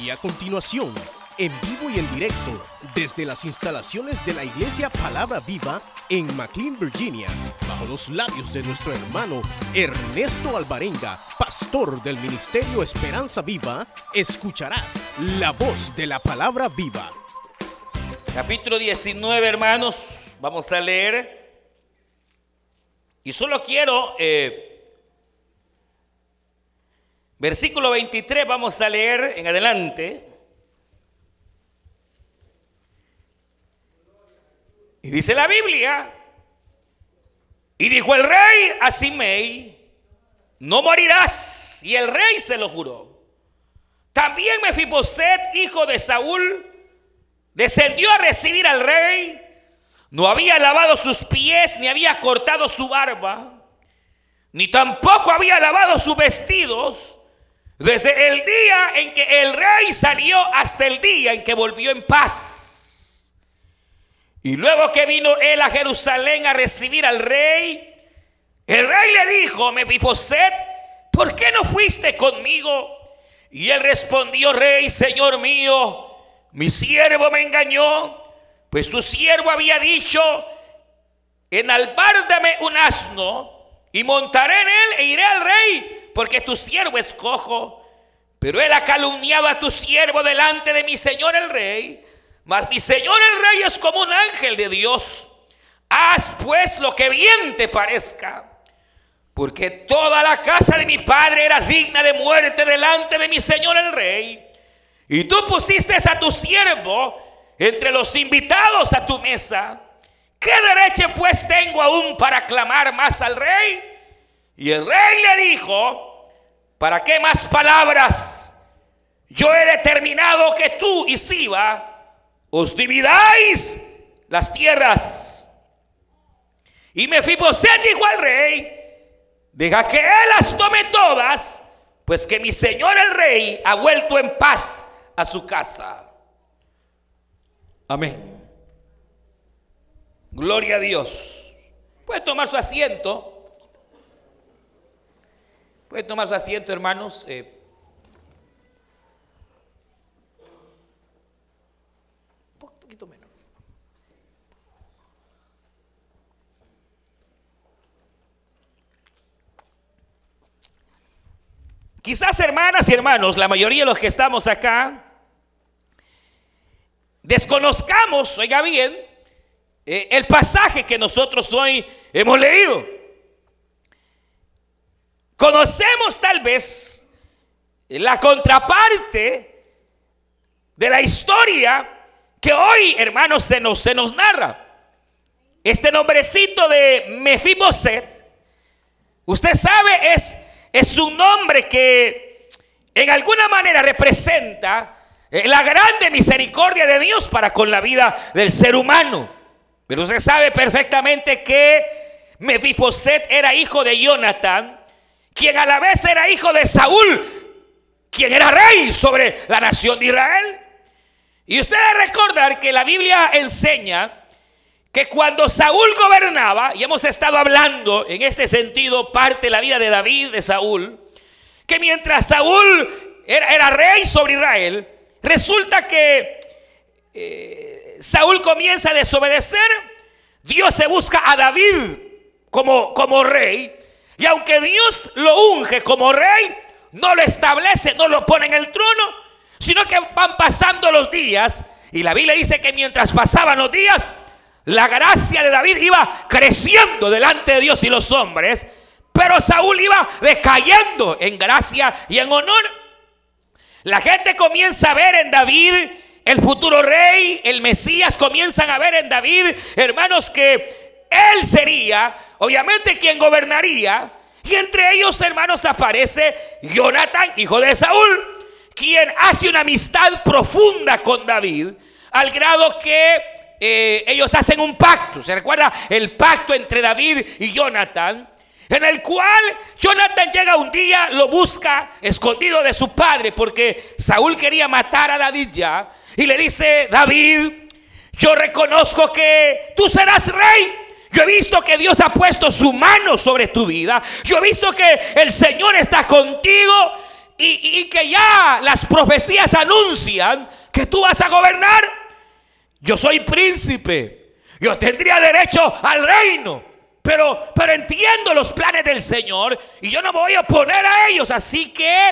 Y a continuación, en vivo y en directo, desde las instalaciones de la Iglesia Palabra Viva en McLean, Virginia, bajo los labios de nuestro hermano Ernesto Alvarenga, pastor del Ministerio Esperanza Viva, escucharás la voz de la Palabra Viva. Capítulo 19, hermanos, vamos a leer. Y solo quiero, eh, versículo 23, vamos a leer en adelante. Y dice la Biblia, y dijo el rey a Simei, no morirás. Y el rey se lo juró. También Mefiboset, hijo de Saúl, descendió a recibir al rey. No había lavado sus pies, ni había cortado su barba, ni tampoco había lavado sus vestidos, desde el día en que el rey salió hasta el día en que volvió en paz. Y luego que vino él a Jerusalén a recibir al rey, el rey le dijo, Mefiboset, ¿por qué no fuiste conmigo? Y él respondió, rey, señor mío, mi siervo me engañó, pues tu siervo había dicho, enalbárdame un asno y montaré en él e iré al rey, porque tu siervo es cojo. Pero él ha calumniado a tu siervo delante de mi señor el rey. Mas mi Señor el Rey es como un ángel de Dios. Haz pues lo que bien te parezca. Porque toda la casa de mi padre era digna de muerte delante de mi Señor el Rey. Y tú pusiste a tu siervo entre los invitados a tu mesa. ¿Qué derecho pues tengo aún para clamar más al rey? Y el rey le dijo, ¿para qué más palabras? Yo he determinado que tú y Siba os dividáis las tierras. Y Mefiboset dijo al rey, deja que él las tome todas, pues que mi señor el rey ha vuelto en paz a su casa. Amén. Gloria a Dios. Puede tomar su asiento. Puede tomar asiento, hermanos. Eh, Quizás hermanas y hermanos, la mayoría de los que estamos acá, desconozcamos, oiga bien, eh, el pasaje que nosotros hoy hemos leído. Conocemos tal vez la contraparte de la historia que hoy, hermanos, se nos, se nos narra. Este nombrecito de Mefiboset, usted sabe, es es un nombre que en alguna manera representa eh, la grande misericordia de Dios para con la vida del ser humano. Pero usted sabe perfectamente que Mefiboset era hijo de Jonathan, quien a la vez era hijo de Saúl, quien era rey sobre la nación de Israel. Y usted debe recordar que la Biblia enseña que cuando Saúl gobernaba, y hemos estado hablando en este sentido parte de la vida de David, de Saúl, que mientras Saúl era, rey sobre Israel, resulta que eh, Saúl comienza a desobedecer, Dios se busca a David como, como rey, y aunque Dios lo unge como rey, no lo establece, no lo pone en el trono, sino que van pasando los días, y la Biblia dice que mientras pasaban los días, la gracia de David iba creciendo delante de Dios y los hombres, pero Saúl iba decayendo en gracia y en honor. La gente comienza a ver en David el futuro rey, el Mesías, comienzan a ver en David, hermanos, que él sería, obviamente, quien gobernaría. Y entre ellos, hermanos, aparece Jonathan, hijo de Saúl, quien hace una amistad profunda con David, al grado que eh, ellos hacen un pacto. ¿Se recuerda el pacto entre David y Jonathan? En el cual Jonathan llega un día, lo busca escondido de su padre, porque Saúl quería matar a David ya. Y le dice, David, yo reconozco que tú serás rey. Yo he visto que Dios ha puesto su mano sobre tu vida. Yo he visto que el Señor está contigo. y, que ya las profecías anuncian que tú vas a gobernar. Yo soy príncipe. Yo tendría derecho al reino. Pero, pero entiendo los planes del Señor y yo no me voy a oponer a ellos. Así que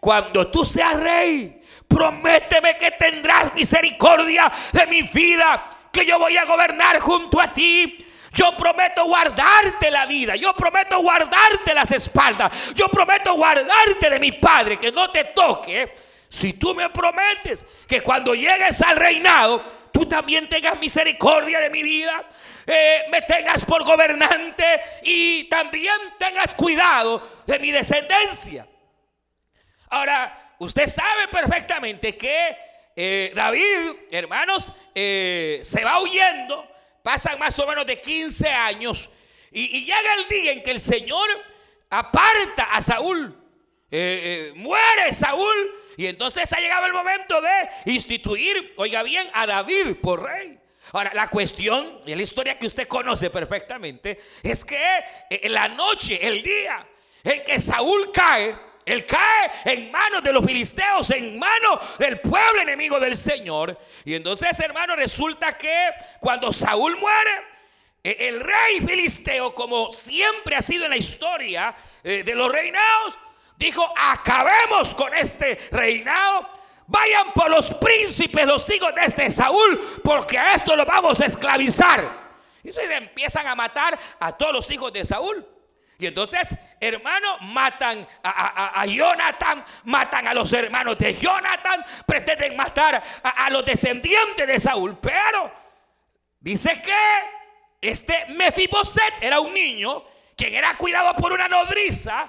cuando tú seas rey, prométeme que tendrás misericordia de mi vida, que yo voy a gobernar junto a ti. Yo prometo guardarte la vida. Yo prometo guardarte las espaldas. Yo prometo guardarte de mi Padre, que no te toque. Si tú me prometes que cuando llegues al reinado, tú también tengas misericordia de mi vida. Eh, me tengas por gobernante y también tengas cuidado de mi descendencia. Ahora, usted sabe perfectamente que eh, David, hermanos, eh, se va huyendo, pasan más o menos de 15 años y, llega el día en que el Señor aparta a Saúl, muere Saúl y entonces ha llegado el momento de instituir, oiga bien, a David por rey. Ahora, la cuestión, y la historia que usted conoce perfectamente, es que en la noche, el día en que Saúl cae, él cae en manos de los filisteos, en manos del pueblo enemigo del Señor. Y entonces, hermano, resulta que cuando Saúl muere, e, el rey filisteo, como siempre ha sido en la historia eh, de los reinados, dijo, acabemos con este reinado Vayan por los príncipes, los hijos de este Saúl, porque a esto lo vamos a esclavizar. Y entonces empiezan a matar a todos los hijos de Saúl. Y entonces, hermano, matan a, Jonathan, matan a los hermanos de Jonathan, pretenden matar a, los descendientes de Saúl. Pero dice que este Mefiboset era un niño quien era cuidado por una nodriza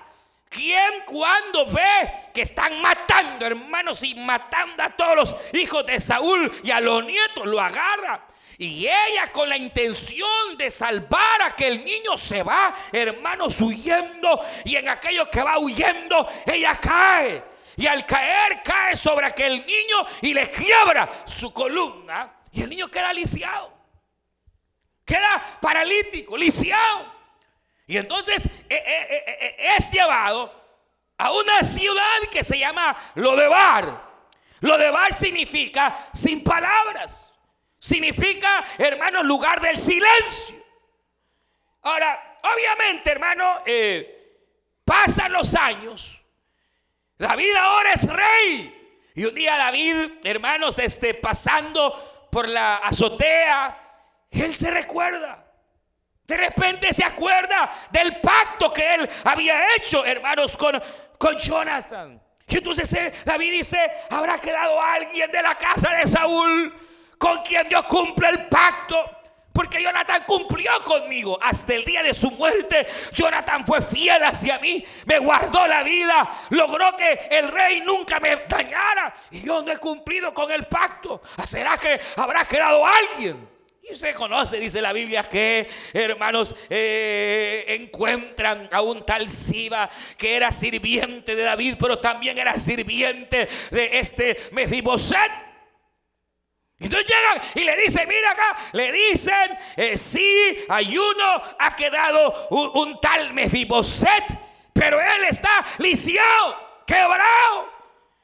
¿Quién cuando ve que están matando, hermanos, y matando a todos los hijos de Saúl y a los nietos, lo agarra? Y ella con la intención de salvar a que el niño se va, hermanos, huyendo. Y en aquello que va huyendo, ella cae. Y al caer, cae sobre aquel niño y le quiebra su columna. Y el niño queda lisiado. Queda paralítico, lisiado. Y entonces eh, eh, eh, es llevado a una ciudad que se llama Lodebar. Lodebar significa sin palabras. Significa, hermano, lugar del silencio. Ahora, obviamente, hermano, pasan los años. David ahora es rey. Y un día David, hermanos, este, pasando por la azotea, él se recuerda de repente se acuerda del pacto que él había hecho, hermanos, con, con Jonathan. Y entonces David dice, habrá quedado alguien de la casa de Saúl con quien Dios cumple el pacto. Porque Jonathan cumplió conmigo hasta el día de su muerte. Jonathan fue fiel hacia mí, me guardó la vida, logró que el rey nunca me dañara. Y yo no he cumplido con el pacto. ¿Será que habrá quedado alguien? Y usted conoce, dice la Biblia, que hermanos eh, encuentran a un tal Siba que era sirviente de David, pero también era sirviente de este Mefiboset. Entonces llegan y le dicen, mira acá, le dicen, eh, sí, hay uno, ha quedado un, un tal Mefiboset, pero él está lisiado, quebrado.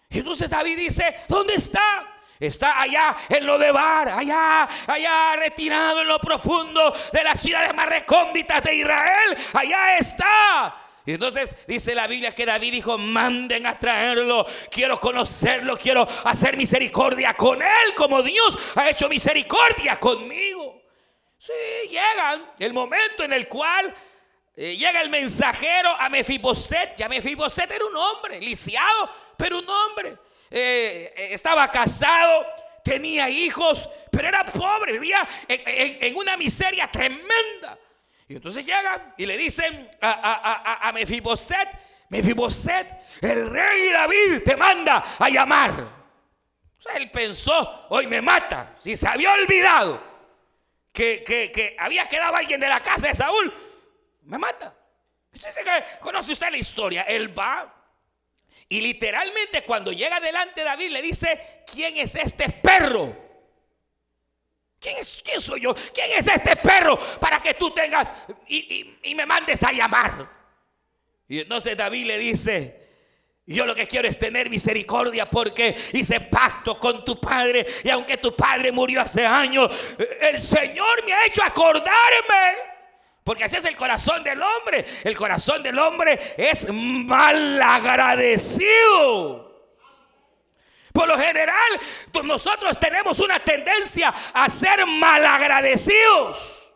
Y entonces David dice, ¿dónde está? Está allá en lo de Bar, allá, allá retirado en lo profundo de las ciudades más recónditas de Israel. Allá está. Y entonces dice la Biblia que David dijo, manden a traerlo, quiero conocerlo, quiero hacer misericordia con él, como Dios ha hecho misericordia conmigo. Sí, llega el momento en el cual eh, llega el mensajero a Mefiboset. Ya Mefiboset era un hombre, lisiado, pero un hombre. Eh, eh, estaba casado, tenía hijos, pero era pobre, vivía en, una miseria tremenda. Y entonces llegan y le dicen a, a, a, a Mefiboset, Mefiboset, el rey David te manda a llamar. él pensó, hoy me mata, si se había olvidado que, que, había quedado alguien de la casa de Saúl, me mata. Entonces, conoce usted la historia, él va y literalmente cuando llega delante David le dice, ¿quién es este perro? ¿Quién, es, ¿Quién soy yo? ¿Quién es este perro para que tú tengas y, me mandes a llamar? Y entonces David le dice, yo lo que quiero es tener misericordia porque hice pacto con tu padre. Y aunque tu padre murió hace años, el Señor me ha hecho acordarme. Porque así es el corazón del hombre. El corazón del hombre es mal agradecido. Por lo general, nosotros tenemos una tendencia a ser malagradecidos.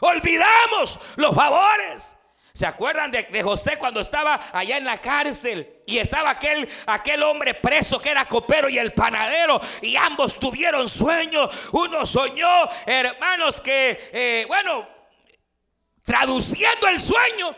Olvidamos los favores. ¿Se acuerdan de, José cuando estaba allá en la cárcel? Y estaba aquel, aquel hombre preso que era copero y el panadero. Y ambos tuvieron sueños. Uno soñó, hermanos, que, eh, bueno, traduciendo el sueño,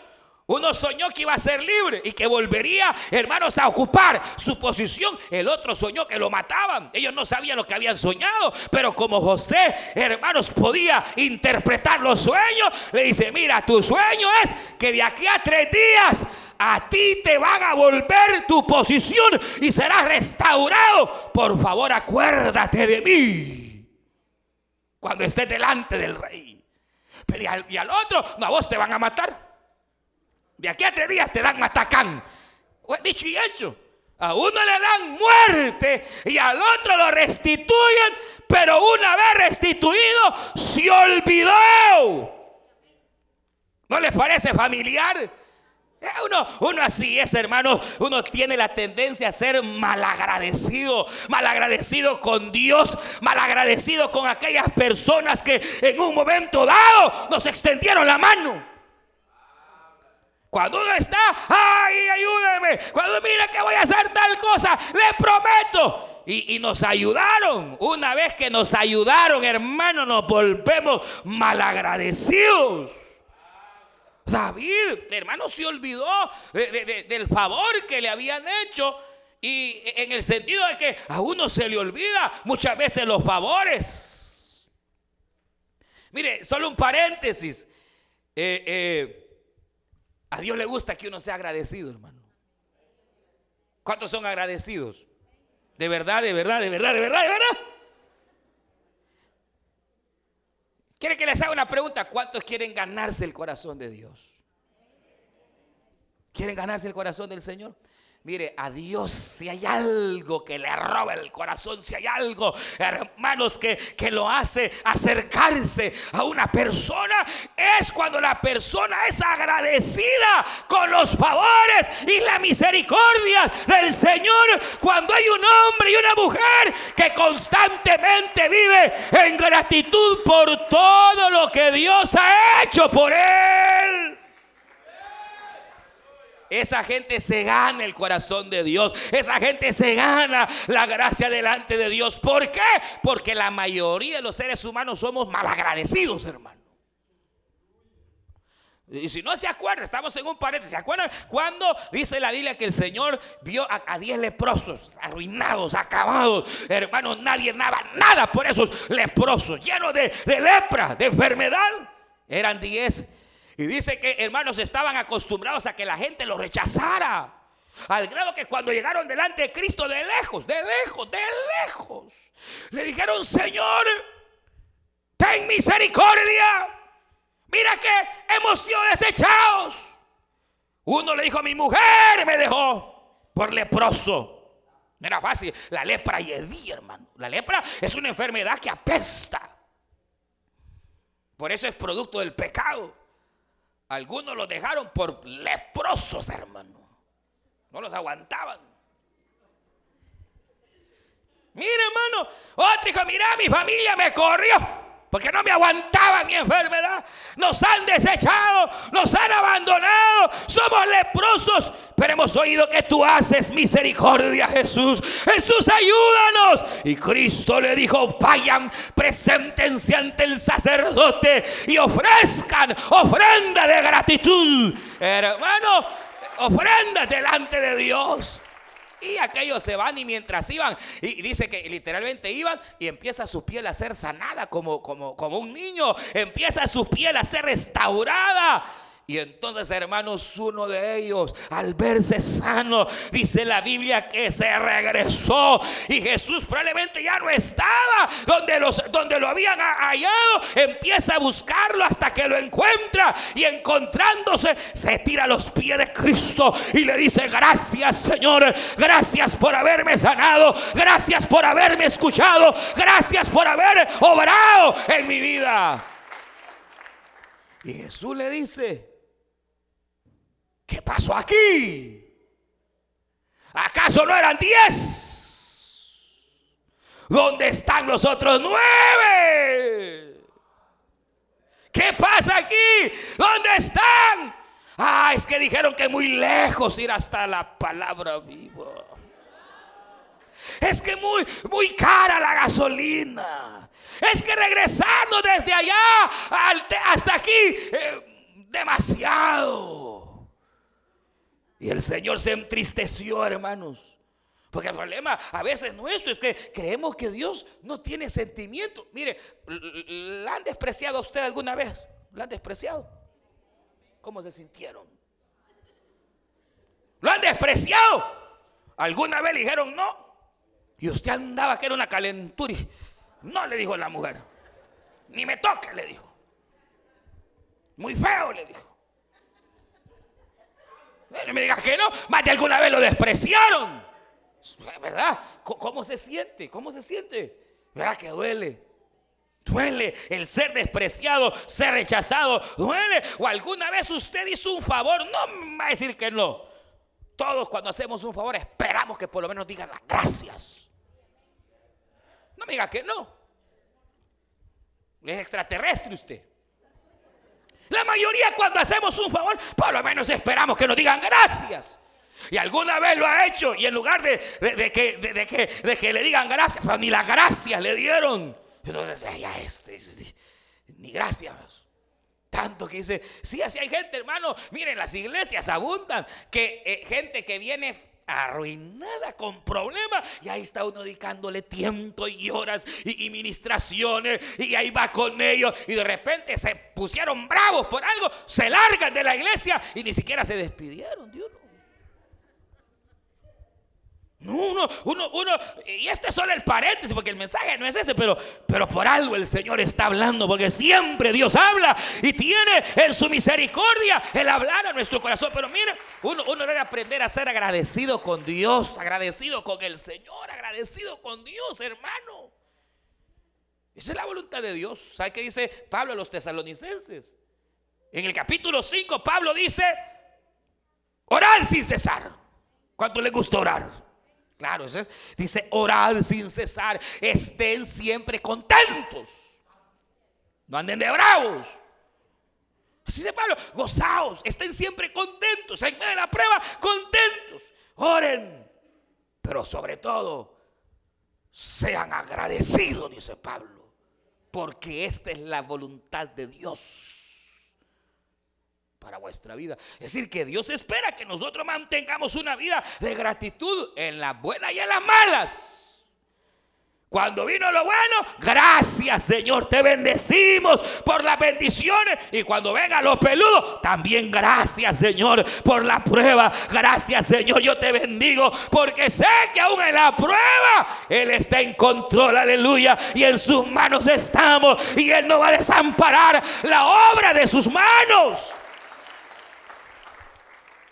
uno soñó que iba a ser libre y que volvería, hermanos, a ocupar su posición. El otro soñó que lo mataban. Ellos no sabían lo que habían soñado. Pero como José, hermanos, podía interpretar los sueños, le dice, mira, tu sueño es que de aquí a tres días a ti te van a volver tu posición y serás restaurado. Por favor, acuérdate de mí cuando estés delante del rey. Pero y al, y al otro, no, a vos te van a matar. De aquí a tres días te dan matacán. Dicho y hecho. A uno le dan muerte y al otro lo restituyen, pero una vez restituido se olvidó. ¿No les parece familiar? Eh, uno, uno así es, hermano. Uno tiene la tendencia a ser malagradecido. Malagradecido con Dios. Malagradecido con aquellas personas que en un momento dado nos extendieron la mano. Cuando uno está, ay, ayúdeme. Cuando mira que voy a hacer tal cosa, le prometo. Y, y, nos ayudaron. Una vez que nos ayudaron, hermano, nos volvemos malagradecidos. David, hermano, se olvidó del favor que le habían hecho. Y en el sentido de que a uno se le olvida muchas veces los favores. Mire, solo un paréntesis. Eh, eh, a Dios le gusta que uno sea agradecido, hermano. ¿Cuántos son agradecidos? De verdad, de verdad, de verdad, de verdad, de verdad. ¿Quiere que les haga una pregunta? ¿Cuántos quieren ganarse el corazón de Dios? ¿Quieren ganarse el corazón del Señor? Mire, a Dios si hay algo que le roba el corazón, si hay algo, hermanos, que, que lo hace acercarse a una persona, es cuando la persona es agradecida con los favores y la misericordia del Señor. Cuando hay un hombre y una mujer que constantemente vive en gratitud por todo lo que Dios ha hecho por él. Esa gente se gana el corazón de Dios. Esa gente se gana la gracia delante de Dios. ¿Por qué? Porque la mayoría de los seres humanos somos malagradecidos, hermano. Y si no se acuerdan, estamos en un paréntesis. ¿Se acuerdan cuando dice la Biblia que el Señor vio a, diez leprosos, arruinados, acabados? Hermanos, nadie daba nada por esos leprosos, llenos de, de lepra, de enfermedad. Eran diez y dice que hermanos estaban acostumbrados a que la gente los rechazara. Al grado que cuando llegaron delante de Cristo de lejos, de lejos, de lejos, le dijeron, Señor, ten misericordia. Mira que hemos sido desechados. Uno le dijo, mi mujer me dejó por leproso. No era fácil. La lepra y hedía, hermano. La lepra es una enfermedad que apesta. Por eso es producto del pecado. Algunos los dejaron por leprosos, hermano. No los aguantaban. Mire, hermano, otro hijo, mira, mi familia me corrió porque no me aguantaba mi enfermedad. Nos han desechado, nos han abandonado, somos leprosos, pero hemos oído que tú haces misericordia, Jesús. Jesús, ayúdanos. Y Cristo le dijo, vayan, preséntense ante el sacerdote y ofrezcan ofrenda de gratitud. Hermano, ofrenda delante de Dios. Y aquellos se van y mientras iban, y dice que literalmente iban y empieza su piel a ser sanada como, como, como un niño, empieza su piel a ser restaurada. Y entonces, hermanos, uno de ellos, al verse sano, dice la Biblia que se regresó. Y Jesús probablemente ya no estaba donde, los, donde lo habían hallado. Empieza a buscarlo hasta que lo encuentra. Y encontrándose, se tira a los pies de Cristo y le dice, gracias Señor, gracias por haberme sanado. Gracias por haberme escuchado. Gracias por haber obrado en mi vida. Y Jesús le dice, ¿Qué pasó aquí? ¿Acaso no eran diez? ¿Dónde están los otros nueve? ¿Qué pasa aquí? ¿Dónde están? Ah, es que dijeron que muy lejos ir hasta la palabra viva. Es que muy, muy cara la gasolina. Es que regresando desde allá hasta aquí, eh, demasiado. Y el Señor se entristeció, hermanos. Porque el problema a veces nuestro es que creemos que Dios no tiene sentimiento. Mire, ¿la han despreciado a usted alguna vez? ¿La han despreciado? ¿Cómo se sintieron? ¿Lo han despreciado? ¿Alguna vez le dijeron no? Y usted andaba que era una calentura. No le dijo la mujer. Ni me toque, le dijo. Muy feo, le dijo. No me digas que no, más de alguna vez lo despreciaron. ¿Verdad? ¿Cómo se siente? ¿Cómo se siente? ¿Verdad que duele? Duele el ser despreciado, ser rechazado. Duele. O alguna vez usted hizo un favor. No me va a decir que no. Todos cuando hacemos un favor esperamos que por lo menos digan las gracias. No me diga que no. Es extraterrestre usted. La mayoría cuando hacemos un favor, por lo menos esperamos que nos digan gracias. Y alguna vez lo ha hecho y en lugar de, que, de, que, le digan gracias, pues ni las gracias le dieron. Entonces, ya este, ni gracias. Tanto que dice, sí, así hay gente, hermano. Miren, las iglesias abundan. Que eh, gente que viene arruinada con problemas y ahí está uno dedicándole tiempo y horas y, ministraciones y ahí va con ellos. Y de repente se pusieron bravos por algo, se largan de la iglesia y ni siquiera se despidieron Dios uno, uno, uno, y este es solo el paréntesis, porque el mensaje no es este, pero, pero por algo el Señor está hablando, porque siempre Dios habla y tiene en su misericordia el hablar a nuestro corazón. Pero mire, uno, uno debe aprender a ser agradecido con Dios, agradecido con el Señor, agradecido con Dios, hermano. Esa es la voluntad de Dios. ¿Sabe qué dice Pablo a los tesalonicenses? En el capítulo 5, Pablo dice: Orad sin cesar. ¿Cuánto le gusta orar? Claro, dice, orad sin cesar, estén siempre contentos. No anden de bravos. Así dice Pablo, gozaos, estén siempre contentos, en medio de la prueba, contentos. Oren, pero sobre todo, sean agradecidos, dice Pablo, porque esta es la voluntad de Dios para vuestra vida. Es decir, que Dios espera que nosotros mantengamos una vida de gratitud en las buenas y en las malas. Cuando vino lo bueno, gracias Señor, te bendecimos por las bendiciones. Y cuando venga los peludos, también gracias Señor por la prueba. Gracias Señor, yo te bendigo porque sé que aún en la prueba Él está en control, aleluya. Y en sus manos estamos. Y Él no va a desamparar la obra de sus manos.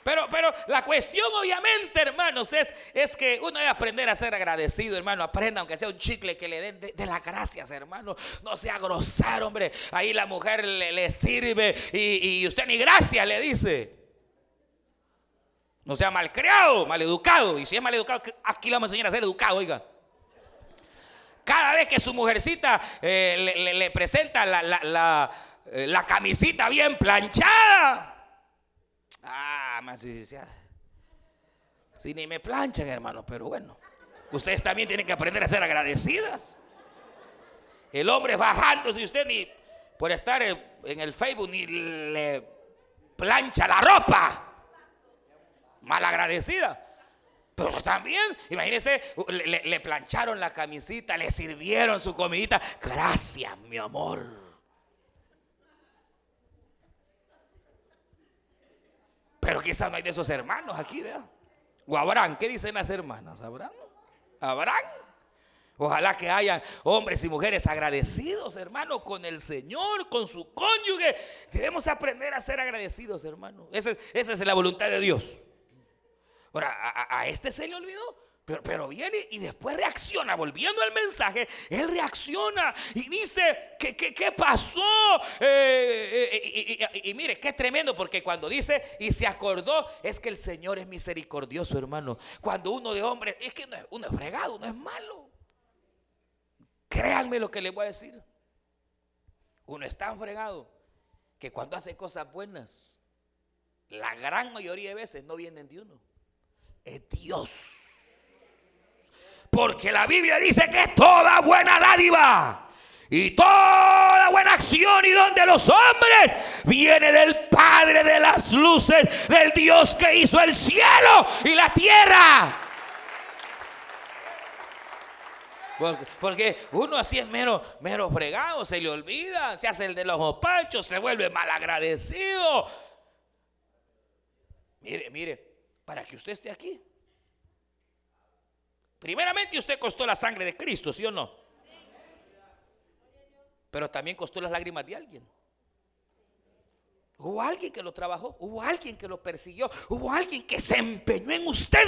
Pero, pero la cuestión obviamente, hermanos, es, es que uno debe aprender a ser agradecido, hermano. Aprenda, aunque sea un chicle, que le den de, las gracias, hermano. No sea grosero, hombre. Ahí la mujer le, sirve y, usted ni gracias le dice. No sea malcriado, maleducado. Y si es maleducado, aquí le vamos a enseñar a ser educado, oiga. Cada vez que su mujercita eh, le, presenta la, la, eh, la camisita bien planchada. Ah, más si, si ni me planchan, hermano, pero bueno. Ustedes también tienen que aprender a ser agradecidas. El hombre bajando, si usted ni por estar en el Facebook ni le plancha la ropa. Mal agradecida. Pero también, imagínense, le, le, plancharon la camisita, le sirvieron su comidita. Gracias, mi amor. Pero quizás no hay de esos hermanos aquí, ¿verdad? O habrán, ¿qué dicen las hermanas? ¿Habrán? ¿Habrán? Ojalá que hayan hombres y mujeres agradecidos, hermano, con el Señor, con su cónyuge. Debemos aprender a ser agradecidos, hermano. Esa, esa es la voluntad de Dios. Ahora, a, este se le olvidó. Pero, pero, viene y después reacciona, volviendo al mensaje, él reacciona y dice, ¿qué, qué, pasó? Eh, eh, y, y, mire, qué tremendo, porque cuando dice, y se acordó, es que el Señor es misericordioso, hermano. Cuando uno de hombre, es que uno es fregado, uno es malo. Créanme lo que les voy a decir. Uno es tan fregado que cuando hace cosas buenas, la gran mayoría de veces no vienen de uno es Dios. Porque la Biblia dice que toda buena dádiva y toda buena acción y donde los hombres viene del Padre de las luces, del Dios que hizo el cielo y la tierra. Porque, uno así es mero, mero fregado, se le olvida, se hace el de los opachos, se vuelve malagradecido. Mire, mire, para que usted esté aquí. Primeramente usted costó la sangre de Cristo, ¿sí o no? Pero también costó las lágrimas de alguien. Hubo alguien que lo trabajó, hubo alguien que lo persiguió, hubo alguien que se empeñó en usted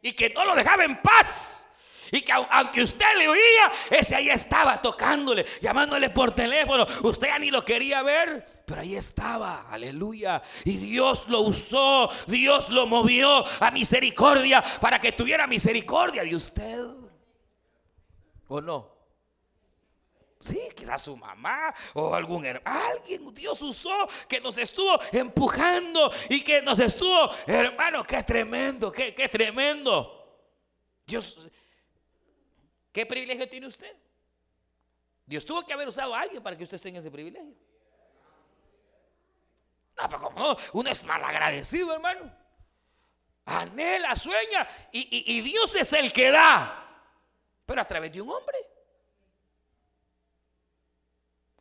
y que no lo dejaba en paz. Y que aunque usted le oía, ese ahí estaba tocándole, llamándole por teléfono. Usted ya ni lo quería ver, pero ahí estaba, aleluya. Y Dios lo usó, Dios lo movió a misericordia para que tuviera misericordia de usted. ¿O no? Sí, quizás su mamá o algún hermano. Alguien Dios usó que nos estuvo empujando y que nos estuvo, hermano, qué tremendo, qué, qué tremendo. Dios, ¿Qué privilegio tiene usted? Dios tuvo que haber usado a alguien para que usted tenga ese privilegio. No, pero como uno es mal agradecido, hermano. Anhela, sueña y, Dios es el que da. Pero a través de un hombre.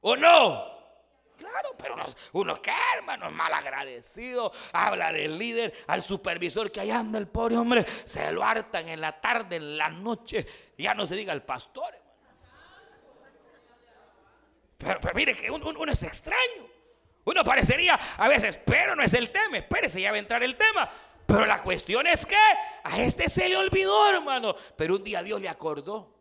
¿O no? Claro, pero uno, uno que hermano, es mal agradecido. Habla del líder, al supervisor que ahí anda el pobre hombre. Se lo hartan en la tarde, en la noche. Ya no se diga el pastor. Pero, mire que uno, es extraño. Uno parecería a veces, pero no es el tema. Espérese, ya va a entrar el tema. Pero la cuestión es que a este se le olvidó, hermano. Pero un día Dios le acordó.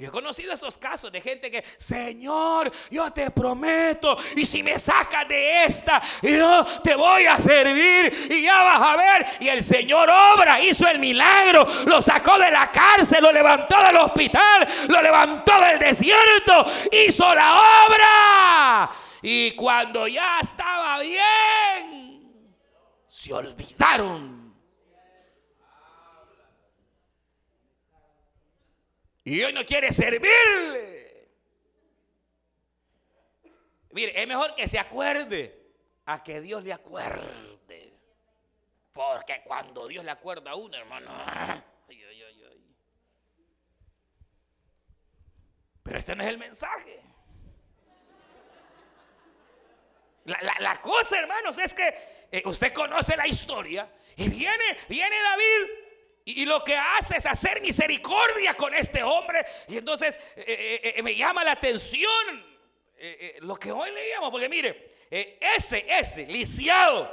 Yo he conocido esos casos de gente que, Señor, yo te prometo, y si me sacas de esta, yo te voy a servir y ya vas a ver. Y el Señor obra, hizo el milagro, lo sacó de la cárcel, lo levantó del hospital, lo levantó del desierto, hizo la obra. Y cuando ya estaba bien, se olvidaron Y hoy no quiere servirle. Mire, es mejor que se acuerde a que Dios le acuerde. Porque cuando Dios le acuerda a uno, hermano. Pero este no es el mensaje. La, cosa, hermanos, es que eh, usted conoce la historia y viene, viene David y, lo que hace es hacer misericordia con este hombre. Y entonces eh, eh, eh, me llama la atención lo que hoy leíamos. Porque mire, ese, ese, lisiado,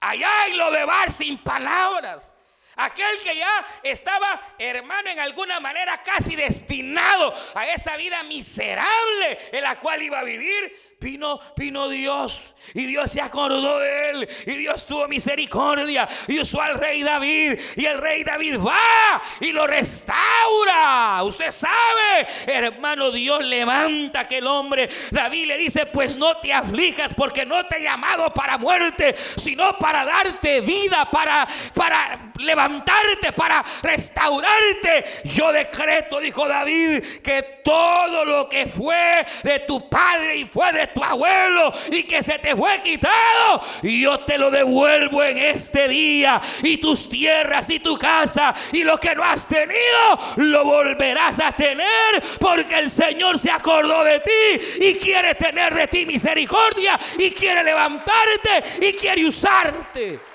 allá en lo de bar sin palabras. Aquel que ya estaba, hermano, en alguna manera casi destinado a esa vida miserable en la cual iba a vivir, Vino, vino Dios y Dios se acordó de él y Dios tuvo misericordia y usó al rey David y el rey David va y lo restaura. Usted sabe, hermano, Dios levanta aquel hombre. David le dice, pues no te aflijas porque no te he llamado para muerte, sino para darte vida, para, para levantarte, para restaurarte. Yo decreto, dijo David, que todo lo que fue de tu padre y fue de tu abuelo y que se te fue quitado, yo te lo devuelvo en este día. Y tus tierras y tu casa y lo que no has tenido, lo volverás a tener porque el Señor se acordó de ti y quiere tener de ti misericordia y quiere levantarte y quiere usarte.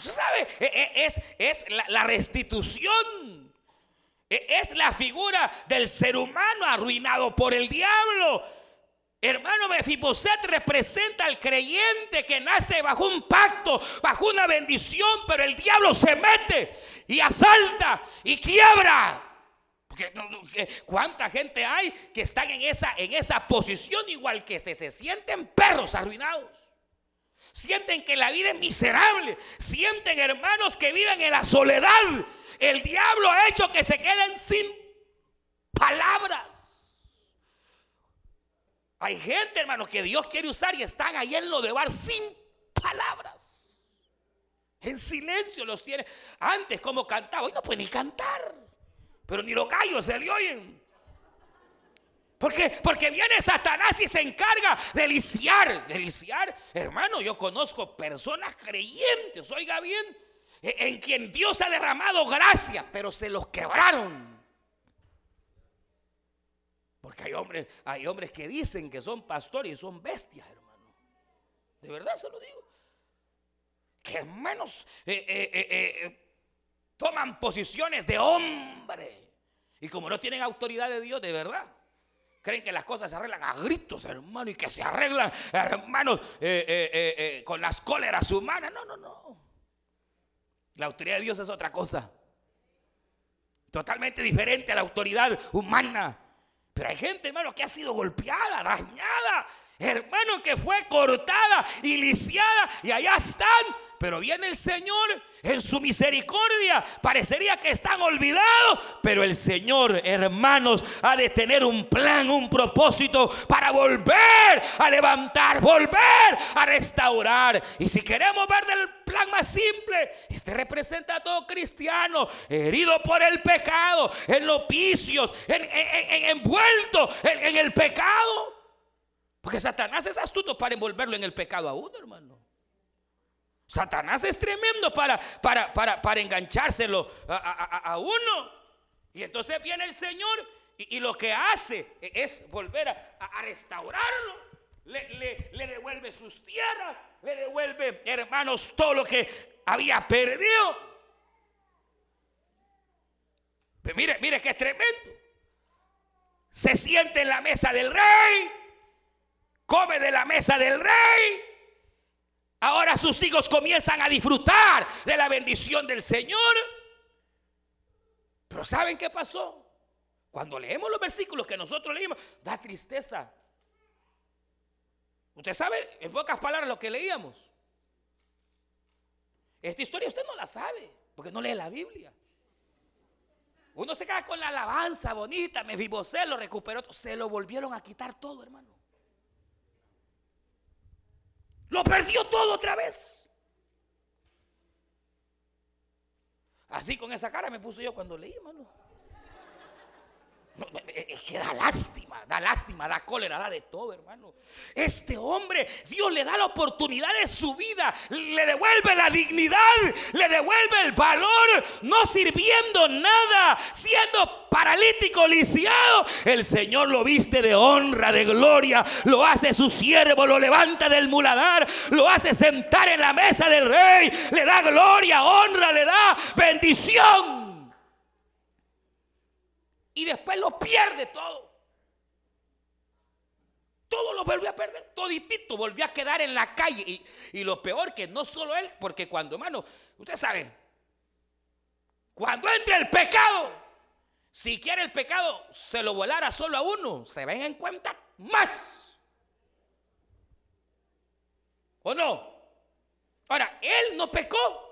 Usted sabe, e, e, es, es la, restitución. E, es la figura del ser humano arruinado por el diablo. Hermano Mefiboset representa al creyente que nace bajo un pacto, bajo una bendición, pero el diablo se mete y asalta y quiebra. Cuánta gente hay que están en esa, en esa posición igual que este, se sienten perros arruinados. Sienten que la vida es miserable. Sienten hermanos que viven en la soledad. El diablo ha hecho que se queden sin palabras. Hay gente, hermanos, que Dios quiere usar y están ahí en lo de bar sin palabras. En silencio los tiene. Antes, como cantaba, hoy no puede ni cantar. Pero ni los gallos se le oyen. Porque, porque viene Satanás y se encarga de lisiar. De lisiar. Hermano, yo conozco personas creyentes, oiga bien, e, en quien Dios ha derramado gracia, pero se los quebraron. Porque hay hombres, hay hombres que dicen que son pastores y son bestias, hermano. De verdad se lo digo. Que hermanos eh, eh, eh, toman posiciones de hombre. Y como no tienen autoridad de Dios, de verdad Creen que las cosas se arreglan a gritos, hermano, y que se arreglan, hermanos, con las cóleras humanas. No, no, no. La autoridad de Dios es otra cosa. Totalmente diferente a la autoridad humana. Hay gente, hermano, que ha sido golpeada, dañada. Hermano, que fue cortada y lisiada. Y allá están pero viene el Señor en su misericordia. Parecería que están olvidados, pero el Señor, hermanos, ha de tener un plan, un propósito para volver a levantar, volver a restaurar. Y si queremos ver del plan más simple, este representa a todo cristiano herido por el pecado, en los vicios, envuelto en el pecado. Porque Satanás es astuto para envolverlo en el pecado a uno, hermano. Satanás es tremendo para, para, para, enganchárselo a, uno. Y entonces viene el Señor y, lo que hace es volver a, restaurarlo. Le, le, devuelve sus tierras, le devuelve, hermanos, todo lo que había perdido. Pero mire, mire que es tremendo. Se siente en la mesa del rey, come de la mesa del rey Ahora sus hijos comienzan a disfrutar de la bendición del Señor. Pero ¿saben qué pasó? Cuando leemos los versículos que nosotros leímos, da tristeza. Usted sabe, en pocas palabras, lo que leíamos. Esta historia usted no la sabe, porque no lee la Biblia. Uno se queda con la alabanza bonita, me vivocé, lo recuperó, se lo volvieron a quitar todo, hermano. Lo perdió todo otra vez. Así con esa cara me puse yo cuando leí, hermano. Es que da lástima, da lástima, da cólera, da de todo, hermano. Este hombre, Dios le da la oportunidad de su vida, le devuelve la dignidad, le devuelve el valor, no sirviendo nada, siendo paralítico, lisiado. El Señor lo viste de honra, de gloria, lo hace su siervo, lo levanta del muladar, lo hace sentar en la mesa del rey, le da gloria, honra, le da bendición y después lo pierde todo. Todo lo volvió a perder, toditito, volvió a quedar en la calle. Y, y lo peor que no solo él, porque cuando, hermano, usted sabe, cuando entra el pecado, si quiere el pecado se lo volara solo a uno, se ven en cuenta más. ¿O no? Ahora, él no pecó.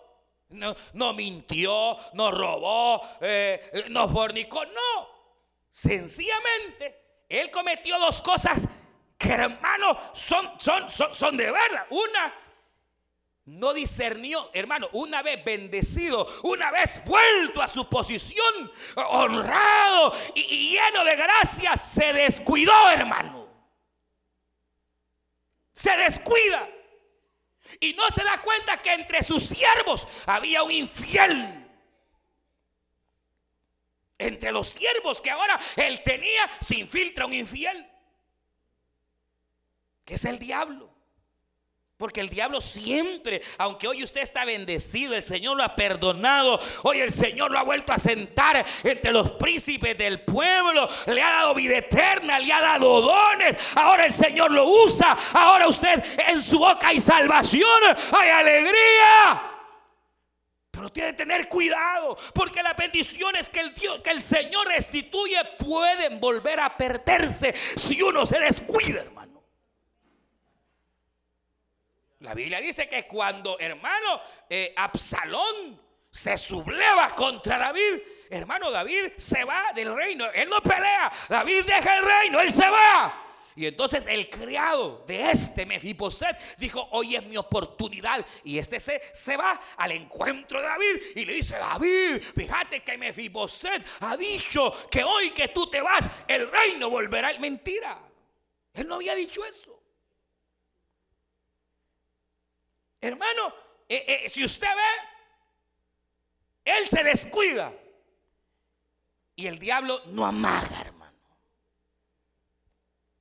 No, no mintió, no robó, eh, no fornicó, no. Sencillamente, él cometió dos cosas que hermano son, son, son, son de verdad. Una, no discernió, hermano, una vez bendecido, una vez vuelto a su posición, honrado y, y lleno de gracia, se descuidó, hermano. se descuida y no se da cuenta que entre sus siervos había un infiel. Entre los siervos que ahora él tenía, se infiltra un infiel, que es el diablo. Porque el diablo siempre, aunque hoy usted está bendecido, el Señor lo ha perdonado, hoy el Señor lo ha vuelto a sentar entre los príncipes del pueblo, le ha dado vida eterna, le ha dado dones, ahora el Señor lo usa, ahora usted en su boca hay salvación, hay alegría. Pero tiene que tener cuidado, porque las bendiciones que el, Dios, que el Señor restituye pueden volver a perderse si uno se descuida. La Biblia dice que cuando, hermano, eh, Absalón se subleva contra David, hermano, David se va del reino. Él no pelea. David deja el reino, él se va. Y entonces el criado de este Mefiboset dijo, hoy es mi oportunidad. Y este se, se va al encuentro de David y le dice, David, fíjate que Mefiboset ha dicho que hoy que tú te vas, el reino volverá. Mentira. Él no había dicho eso. Hermano, eh, eh, si usted ve, él se descuida. Y el diablo no amaga, hermano.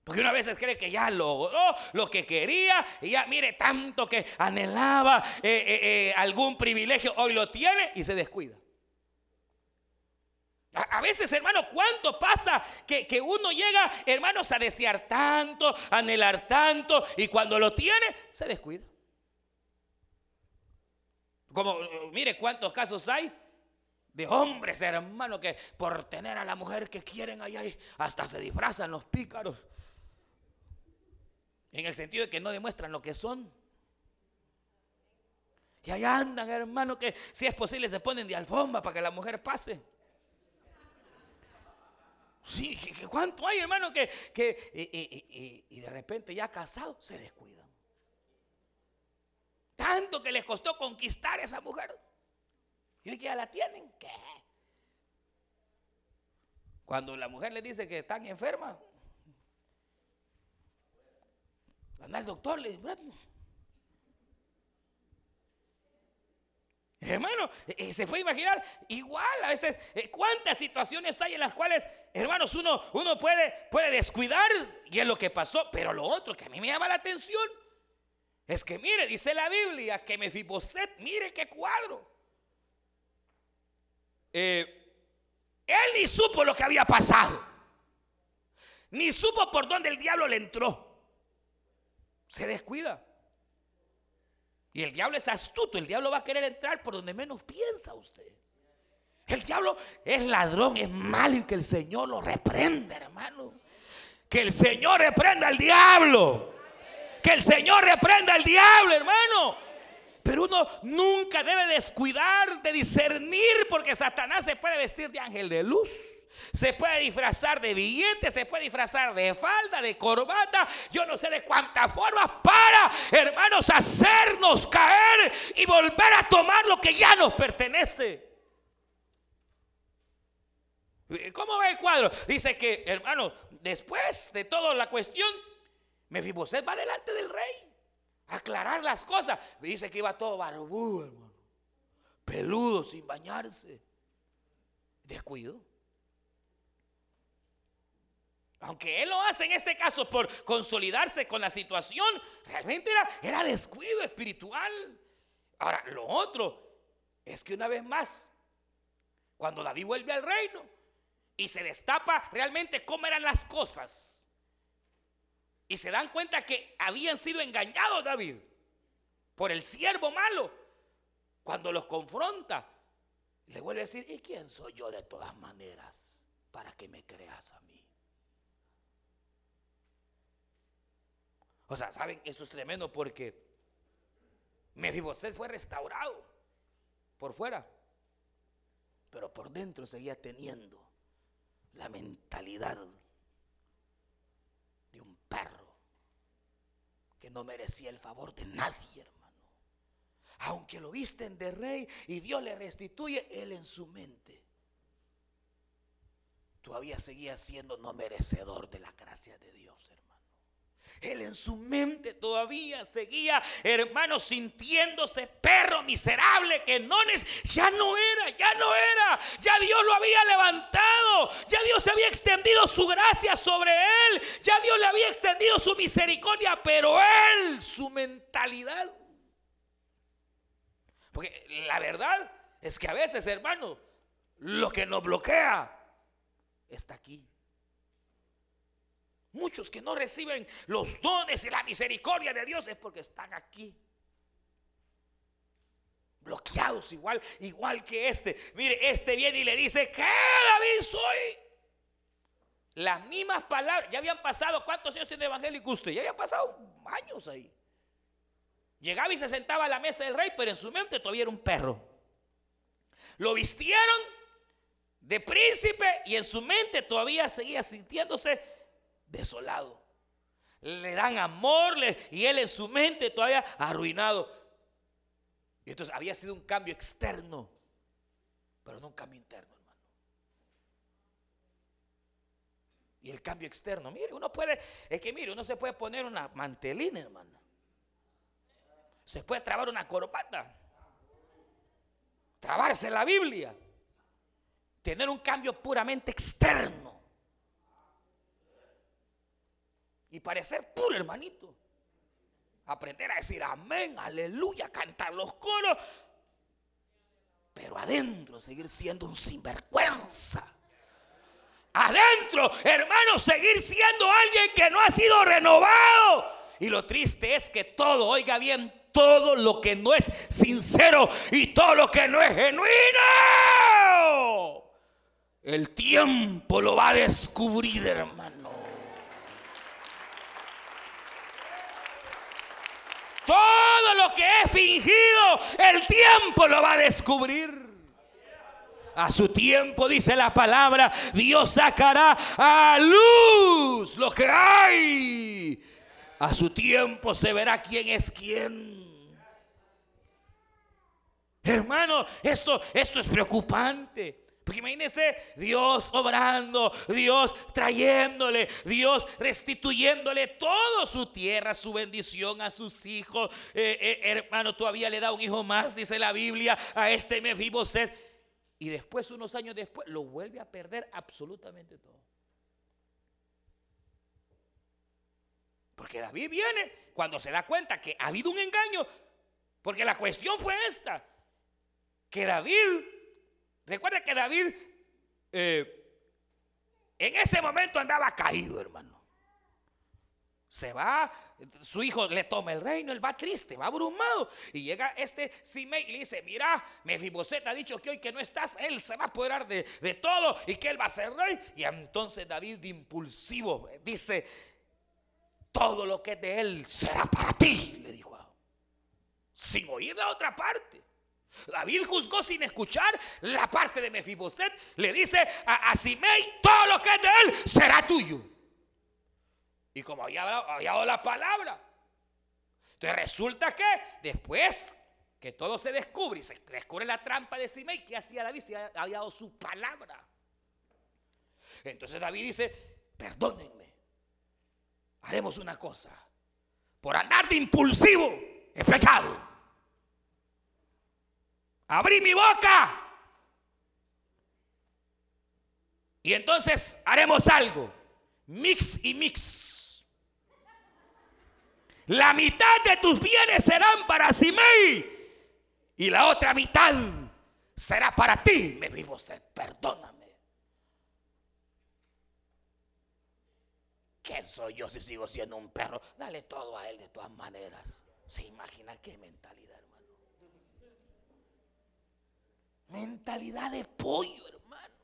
Porque una vez cree que ya logró lo que quería y ya mire tanto que anhelaba eh, algún privilegio, hoy lo tiene y se descuida. A, veces, hermano, ¿cuánto pasa que, que, uno llega, hermanos, a desear tanto, anhelar tanto y cuando lo tiene, se descuida? Como, mire cuántos casos hay de hombres, hermano, que por tener a la mujer que quieren allá, hasta se disfrazan los pícaros. En el sentido de que no demuestran lo que son. Y allá andan, hermano, que si es posible se ponen de alfombra para que la mujer pase. Sí, ¿cuánto hay, hermano, que, y de repente ya casado se descuida? Tanto que les costó conquistar a esa mujer. Y hoy ya la tienen. ¿Qué? Cuando la mujer le dice que están enfermas, anda al doctor, le dice, Hermano, eh, eh, se a imaginar igual a veces eh, cuántas situaciones hay en las cuales, hermanos, uno, uno puede, puede descuidar y es lo que pasó, pero lo otro que a mí me llama la atención es que mire, dice la Biblia que Mefiboset, mire qué cuadro. Eh, él ni supo lo que había pasado, ni supo por dónde el diablo le entró. Se descuida. Y el diablo es astuto, el diablo va a querer entrar por donde menos piensa usted. El diablo es ladrón, es malo y que el Señor lo reprenda, hermano. Que el Señor reprenda al diablo. Que el Señor reprenda al diablo, hermano. Pero uno nunca debe descuidar de discernir porque Satanás se puede vestir de ángel de luz. Se puede disfrazar de billete, se puede disfrazar de falda, de corbata, yo no sé de cuántas formas para, hermanos, hacernos caer y volver a tomar lo que ya nos pertenece. ¿Cómo ve el cuadro? Dice que, hermano, después de toda la cuestión, Mefiboset va delante del rey a aclarar las cosas. Me dice que iba todo barbudo, hermano. Peludo, sin bañarse. Descuido. Aunque él lo hace en este caso por consolidarse con la situación, realmente era, era descuido espiritual. Ahora, lo otro es que una vez más, cuando David vuelve al reino y se destapa realmente cómo eran las cosas, y se dan cuenta que habían sido engañados David por el siervo malo. Cuando los confronta, le vuelve a decir, ¿y quién soy yo de todas maneras para que me creas a mí? O sea, ¿saben? Esto es tremendo porque Mefiboset fue restaurado por fuera, pero por dentro seguía teniendo la mentalidad perro que no merecía el favor de nadie, hermano. Aunque lo visten de rey y Dios le restituye, él en su mente todavía seguía siendo no merecedor de la gracia de Dios, hermano. Él en su mente todavía seguía, hermano, sintiéndose perro miserable que no ya no era, ya no era. Ya Dios lo había levantado. Ya Dios había extendido su gracia sobre él. Ya Dios le había extendido su misericordia, pero él, su mentalidad. Porque la verdad es que a veces, hermano, lo que nos bloquea está aquí. Muchos que no reciben los dones y la misericordia de Dios es porque están aquí. Bloqueados igual, igual que este. Mire, este viene y le dice, ¿qué David soy? Las mismas palabras, ya habían pasado, ¿cuántos años tiene evangélico usted? Ya habían pasado años ahí. Llegaba y se sentaba a la mesa del rey, pero en su mente todavía era un perro. Lo vistieron de príncipe y en su mente todavía seguía sintiéndose desolado. Le dan amor y él en su mente todavía arruinado. Y entonces había sido un cambio externo, pero no un cambio interno, hermano. Y el cambio externo, mire, uno puede, es que mire, uno se puede poner una mantelina, hermano. Se puede trabar una corbata. Trabarse la Biblia. Tener un cambio puramente externo. Y parecer puro hermanito. Aprender a decir amén, aleluya, cantar los coros. Pero adentro seguir siendo un sinvergüenza. Adentro, hermano, seguir siendo alguien que no ha sido renovado. Y lo triste es que todo, oiga bien, todo lo que no es sincero y todo lo que no es genuino, el tiempo lo va a descubrir, hermano. Todo lo que es fingido, el tiempo lo va a descubrir. A su tiempo, dice la palabra, Dios sacará a luz lo que hay. A su tiempo se verá quién es quién. Hermano, esto, esto es preocupante. Porque imagínense Dios obrando, Dios trayéndole, Dios restituyéndole toda su tierra, su bendición a sus hijos. Eh, eh, hermano, todavía le da un hijo más, dice la Biblia, a este Mefiboset. Y después, unos años después, lo vuelve a perder absolutamente todo. Porque David viene cuando se da cuenta que ha habido un engaño. Porque la cuestión fue esta. Que David Recuerda que David eh, en ese momento andaba caído, hermano. Se va, su hijo le toma el reino, él va triste, va abrumado. Y llega este Simei y le dice, mira, Mefiboset ha dicho que hoy que no estás, él se va a apoderar de, de todo y que él va a ser rey. Y entonces David de impulsivo dice, todo lo que es de él será para ti, le dijo. Sin oír la otra parte. David juzgó sin escuchar la parte de Mefiboset. Le dice a, Simei, todo lo que es de él será tuyo. Y como había, dado la palabra. Entonces resulta que después que todo se descubre y se descubre la trampa de Simei, ¿qué hacía David? Si había dado su palabra. Entonces David dice, perdónenme, haremos una cosa. Por andar de impulsivo es pecado. Abrí mi boca. Y entonces haremos algo. Mix y mix. La mitad de tus bienes serán para Simei. Y la otra mitad será para ti, me vivo Perdóname. ¿Quién soy yo si sigo siendo un perro? Dale todo a él de todas maneras. Se imagina qué mentalidad. Mentalidad de pollo, hermano.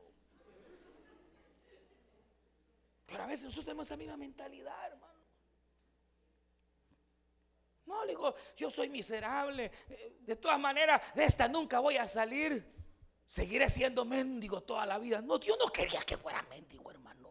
Pero a veces nosotros tenemos esa misma mentalidad, hermano. No, le digo, yo soy miserable. De todas maneras, de esta nunca voy a salir. Seguiré siendo mendigo toda la vida. No, Dios no quería que fuera mendigo, hermano.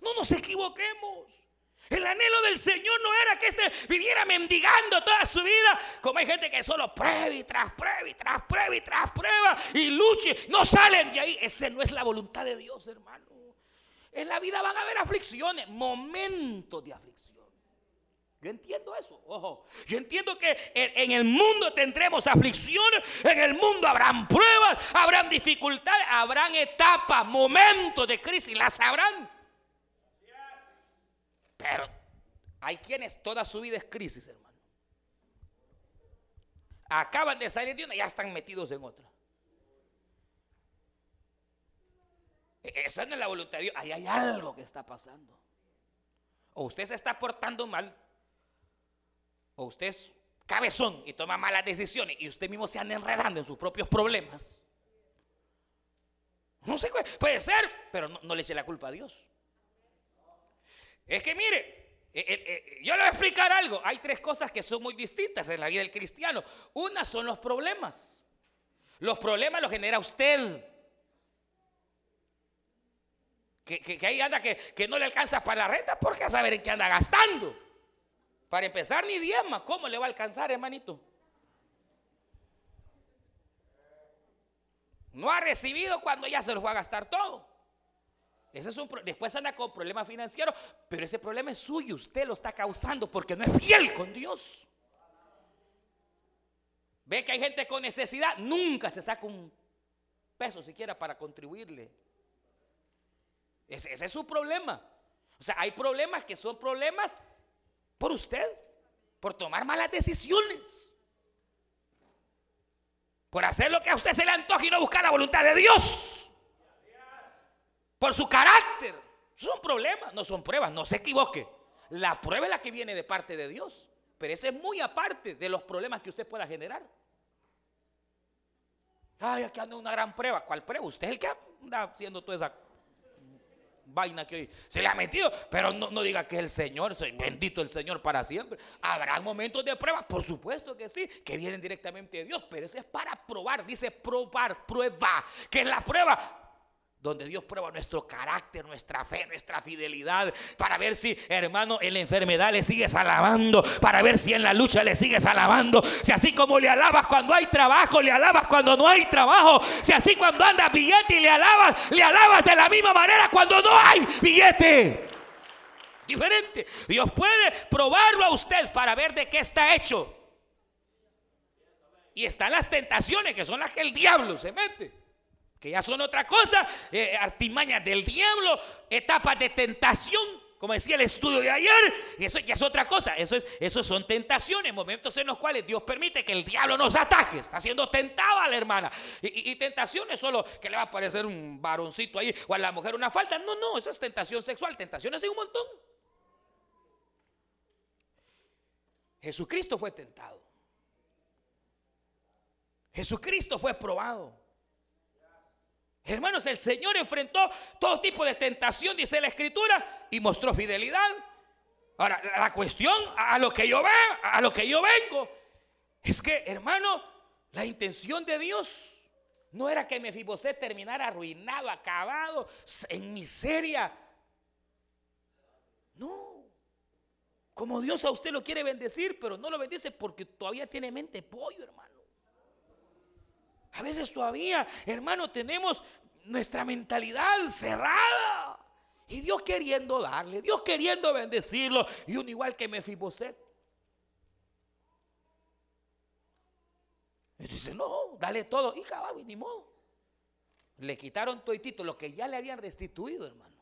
No nos equivoquemos. El anhelo del Señor no era que éste viviera mendigando toda su vida, como hay gente que solo prueba y tras prueba y tras prueba y tras prueba y luche, no salen de ahí. Esa no es la voluntad de Dios, hermano. En la vida van a haber aflicciones, momentos de aflicción. Yo entiendo eso, ojo. Yo entiendo que en, el mundo tendremos aflicción, en el mundo habrán pruebas, habrán dificultades, habrán etapas, momentos de crisis, las habrán. Pero hay quienes toda su vida es crisis, hermano. Acaban de salir de una y ya están metidos en otra. E-, esa no es la voluntad de Dios. Ahí hay algo que está pasando. O usted se está portando mal o usted es cabezón y toma malas decisiones y usted mismo se anda enredando en sus propios problemas. No sé, puede ser, pero no, le eche la culpa a Dios. Es que mire, yo le voy a explicar algo. Hay tres cosas que son muy distintas en la vida del cristiano. Una son los problemas. Los problemas los genera usted. Que, ahí anda que, no le alcanza para la renta porque a saber en qué anda gastando. Para empezar, ni diezma. ¿Cómo le va a alcanzar, hermanito? No ha recibido cuando ya se lo va a gastar todo. Ese es un, después anda con problemas financieros, pero ese problema es suyo. Usted lo está causando porque no es fiel con Dios. Ve que hay gente con necesidad, nunca se saca un peso siquiera para contribuirle. ese es su problema. O sea, hay problemas que son problemas por usted, por tomar malas decisiones, por hacer lo que a usted se le antoja y no buscar la voluntad de Dios, por su carácter. Son problemas, no son pruebas, no se equivoque. La prueba es la que viene de parte de Dios, pero ese es muy aparte de los problemas que usted pueda generar. Ay, aquí anda una gran prueba. ¿Cuál prueba? Usted es el que anda haciendo toda esa vaina que hoy se le ha metido. Pero no, diga que es el Señor, bendito el Señor para siempre. Habrá momentos de prueba, por supuesto que sí, que vienen directamente de Dios, pero ese es para probar, dice probar, prueba, que es la prueba donde Dios prueba nuestro carácter, nuestra fe, nuestra fidelidad, para ver si, hermano, en la enfermedad le sigues alabando, para ver si en la lucha le sigues alabando, si así como le alabas cuando hay trabajo, le alabas cuando no hay trabajo, si así cuando anda billete y le alabas, le alabas de la misma manera cuando no hay billete. Diferente. Dios puede probarlo a usted para ver de qué está hecho. Y están las tentaciones que son las que el diablo se mete que ya son otra cosa, eh, artimañas del diablo, etapas de tentación, como decía el estudio de ayer, y eso ya es otra cosa, eso, es, eso son tentaciones, momentos en los cuales Dios permite que el diablo nos ataque, está siendo tentado a la hermana, y, y tentaciones solo que le va a aparecer un varoncito ahí, o a la mujer una falta, no, no, eso es tentación sexual, tentaciones hay un montón. Jesucristo fue tentado. Jesucristo fue probado. Hermanos, el Señor enfrentó todo tipo de tentación, dice la Escritura, y mostró fidelidad. Ahora, la cuestión a lo que yo veo, a lo que yo vengo, es que, hermano, la intención de Dios no era que Mefiboset terminara arruinado, acabado, en miseria. No. Como Dios a usted lo quiere bendecir, pero no lo bendice porque todavía tiene mente pollo, hermano. A veces todavía, hermano, tenemos nuestra mentalidad cerrada. Y Dios queriendo darle, Dios queriendo bendecirlo. Y uno igual que Mefiboset. Y dice, no, dale todo. Y caballo, ni modo. Le quitaron todo lo que ya le habían restituido, hermano.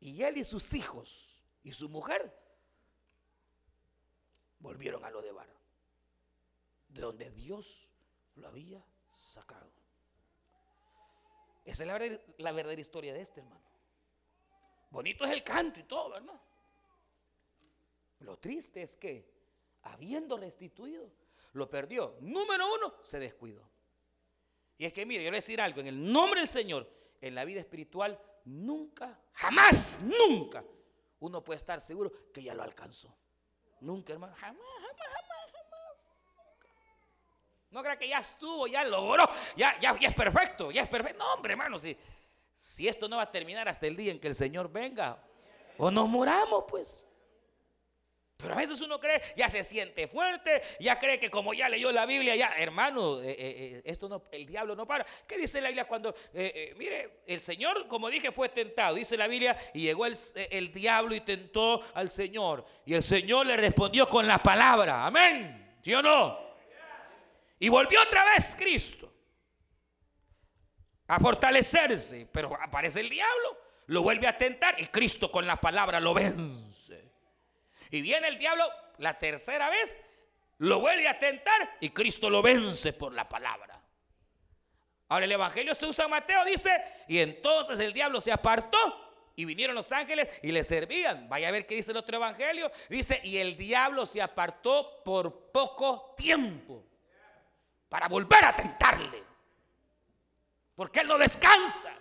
Y él y sus hijos y su mujer volvieron a lo de Bar, de donde Dios lo había sacado. Esa es la verdadera, historia de este hermano. Bonito es el canto y todo, ¿verdad? Lo triste es que, habiendo restituido, lo perdió. Número uno, se descuidó. Y es que, mire, yo voy a decir algo, en el nombre del Señor, en la vida espiritual, nunca, jamás, nunca, uno puede estar seguro que ya lo alcanzó. Nunca, hermano, jamás, jamás, jamás. No crea que ya estuvo, ya logró, ya, ya, es perfecto, ya es perfecto. No, hombre, hermano, si, si esto no va a terminar hasta el día en que el Señor venga, o nos moramos, pues. Pero a veces uno cree, ya se siente fuerte, ya cree que como ya leyó la Biblia, ya, hermano, eh, eh, eh, esto no, el diablo no para. ¿Qué dice la Biblia cuando, mire, el Señor, como dije, fue tentado, dice la Biblia, y llegó el, el diablo y tentó al Señor. Y el Señor le respondió con la palabra, amén, ¿sí o no? Y volvió otra vez Cristo a fortalecerse, pero aparece el diablo, lo vuelve a tentar y Cristo con la palabra lo vence. Y viene el diablo la tercera vez, lo vuelve a tentar y Cristo lo vence por la palabra. Ahora el Evangelio se usa en Mateo, dice, y entonces el diablo se apartó y vinieron los ángeles y le servían. Vaya a ver qué dice el otro Evangelio. Dice, y el diablo se apartó por poco tiempo para volver a tentarle. Porque él no descansa.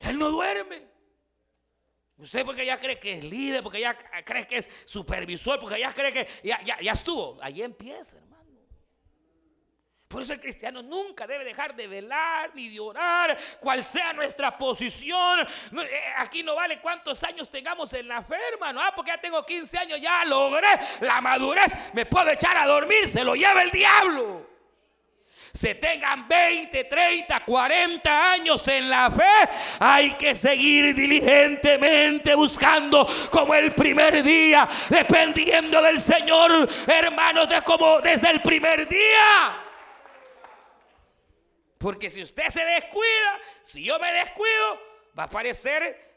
Él no duerme. Usted porque ya cree que es líder, porque ya cree que es supervisor, porque ya cree que ya, ya, estuvo. Allí empieza, hermano. Por eso el cristiano nunca debe dejar de velar ni de orar, cual sea nuestra posición. Eh, aquí no vale cuántos años tengamos en la fe, hermano. Ah, porque ya tengo 15 años, ya logré la madurez. Me puedo echar a dormir, se lo lleva el diablo se tengan 20, 30, 40 años en la fe, hay que seguir diligentemente buscando como el primer día, dependiendo del Señor, hermanos, de como desde el primer día. Porque si usted se descuida, si yo me descuido, va a aparecer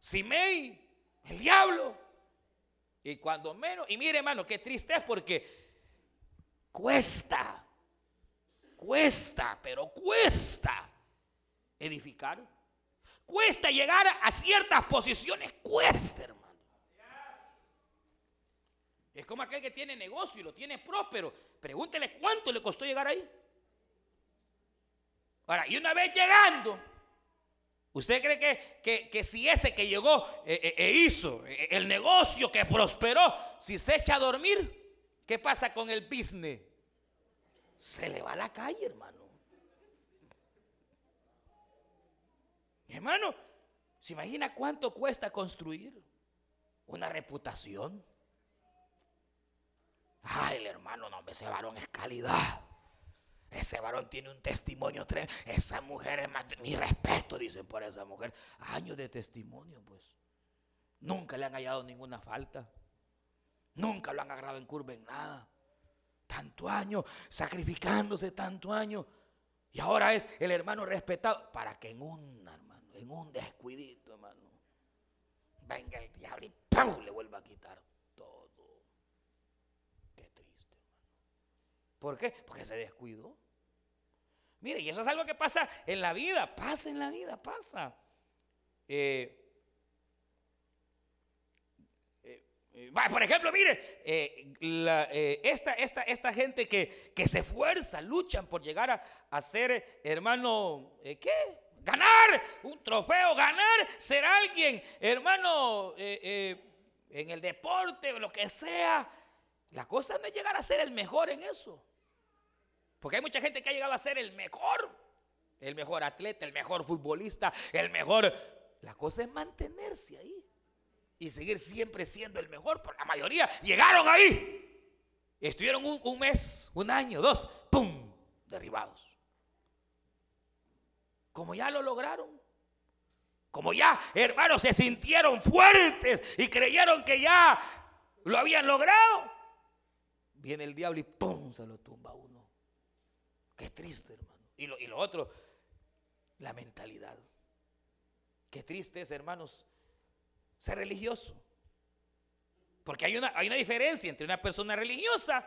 Simei, el diablo. Y cuando menos, y mire hermano, qué triste es porque Cuesta, cuesta, pero cuesta edificar. Cuesta llegar a ciertas posiciones, cuesta, hermano. Es como aquel que tiene negocio y lo tiene próspero. Pregúntele cuánto le costó llegar ahí. Ahora, y una vez llegando, ¿usted cree que, que, si ese que llegó e hizo el negocio que prosperó, si se echa a dormir, ¿Qué pasa con el business? Se le va a la calle, hermano. hermano, ¿se imagina cuánto cuesta construir una reputación? Ay, el hermano, no, ese varón es calidad. Ese varón tiene un testimonio tremendo. Esa mujer es más, mi respeto, dicen por esa mujer. Años de testimonio, pues. Nunca le han hallado ninguna falta. Nunca lo han agarrado en curva en nada. Tanto año, sacrificándose tanto año. Y ahora es el hermano respetado. Para que en un, hermano, en un descuidito, hermano, venga el diablo y ¡pum! le vuelva a quitar todo. Qué triste, hermano. ¿Por qué? Porque se descuidó. Mire, y eso es algo que pasa en la vida. Pasa en la vida, pasa. Eh, Por ejemplo, mire, eh, eh, esta, esta, esta, gente que, que, se esfuerza, luchan por llegar a, ser, hermano, eh, ¿qué? Ganar un trofeo, ganar, ser alguien, hermano, en el deporte, lo que sea. La cosa no es llegar a ser el mejor en eso. Porque hay mucha gente que ha llegado a ser el mejor, el mejor atleta, el mejor futbolista, el mejor... La cosa es mantenerse ahí y seguir siempre siendo el mejor, por la mayoría llegaron ahí. Estuvieron un, mes, un año, dos, ¡pum! Derribados. Como ya lo lograron. Como ya, hermanos, se sintieron fuertes y creyeron que ya lo habían logrado. Viene el diablo y ¡pum! Se lo tumba. Qué triste, hermano. Y lo, y lo otro, la mentalidad. Qué triste es, hermanos, ser religioso. Porque hay una, hay una diferencia entre una persona religiosa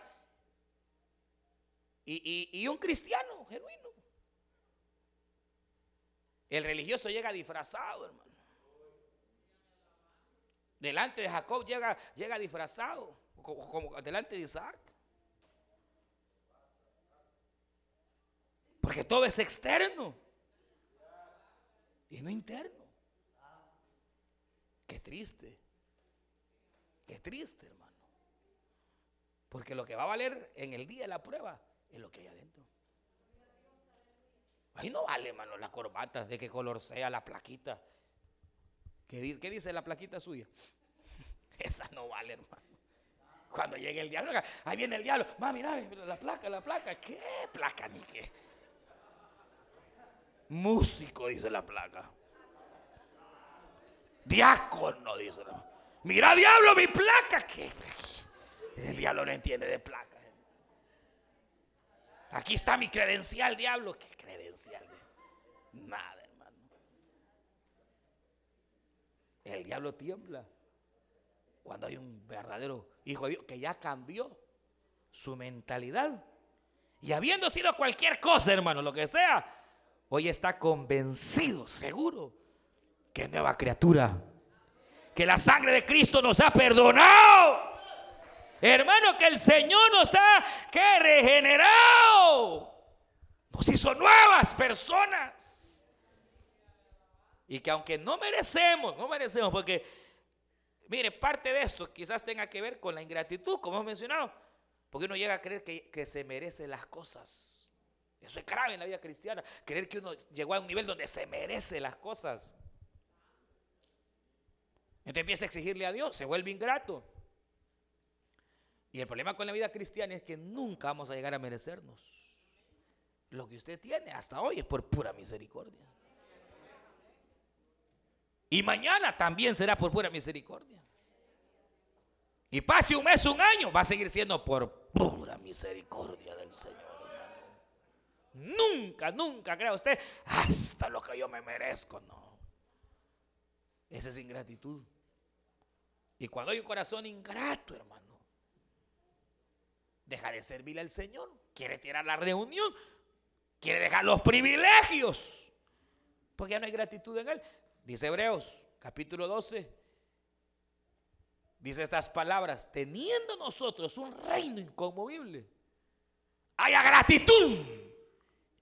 y, un cristiano genuino. El religioso llega disfrazado, hermano. Delante de Jacob llega, llega disfrazado, como, delante de Isaac. Porque todo es externo y no interno. Qué triste. Qué triste, hermano. Porque lo que va a valer en el día de la prueba es lo que hay adentro. Ahí no vale, hermano, la corbata, de qué color sea, la plaquita. ¿Qué, dice la plaquita suya? Esa no vale, hermano. Cuando llegue el diablo, ahí viene el diablo. Mami, mira, la placa, la placa. ¿Qué placa ni qué? Músico, dice la placa. Diácono, dice Mira, diablo, mi placa. ¿Qué? El diablo no entiende de placa. Aquí está mi credencial, diablo. ¿Qué credencial? Nada, hermano. El diablo tiembla cuando hay un verdadero hijo de Dios que ya cambió su mentalidad. Y habiendo sido cualquier cosa, hermano, lo que sea, hoy está convencido, seguro, que es nueva criatura. Que la sangre de Cristo nos ha perdonado. Hermano, que el Señor nos ha que regenerado. Nos hizo nuevas personas. Y que aunque no merecemos, no merecemos, porque, mire, parte de esto quizás tenga que ver con la ingratitud, como hemos mencionado. Porque uno llega a creer que, que se merece las cosas. Eso es grave en la vida cristiana. Creer que uno llegó a un nivel donde se merece las cosas. Entonces empieza a exigirle a Dios, se vuelve ingrato. Y el problema con la vida cristiana es que nunca vamos a llegar a merecernos. Lo que usted tiene hasta hoy es por pura misericordia. Y mañana también será por pura misericordia. Y pase un mes, un año, va a seguir siendo por pura misericordia del Señor. Nunca, nunca crea usted hasta lo que yo me merezco. No. Esa es ingratitud. Y cuando hay un corazón ingrato, hermano deja de servirle al Señor, quiere tirar la reunión, quiere dejar los privilegios, porque ya no hay gratitud en Él. Dice Hebreos, capítulo 12, dice estas palabras, teniendo nosotros un reino inconmovible, haya gratitud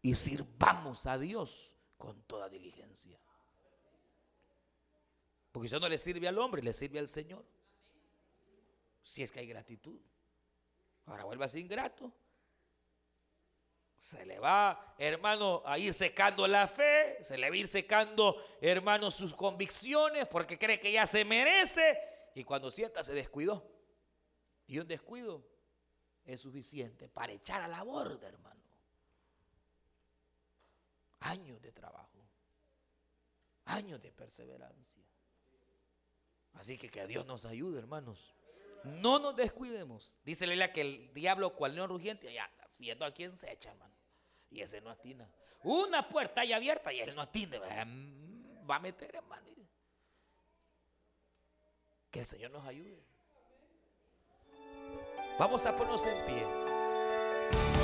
y sirvamos a Dios con toda diligencia. Porque eso no le sirve al hombre, le sirve al Señor. Si es que hay gratitud. Ahora vuelve así ingrato. Se le va, hermano, a ir secando la fe, se le va a ir secando, hermano, sus convicciones porque cree que ya se merece y cuando sienta se descuidó. Y un descuido es suficiente para echar a la borda, hermano. Años de trabajo, años de perseverancia. Así que que Dios nos ayude, hermanos. No nos descuidemos. Dice Leila que el diablo, cual león rugiente, ya viendo a quién se echa, hermano. Y ese no atina. Una puerta ya abierta y él no atina. Va a meter, hermano. Que el Señor nos ayude. Vamos a ponernos en pie.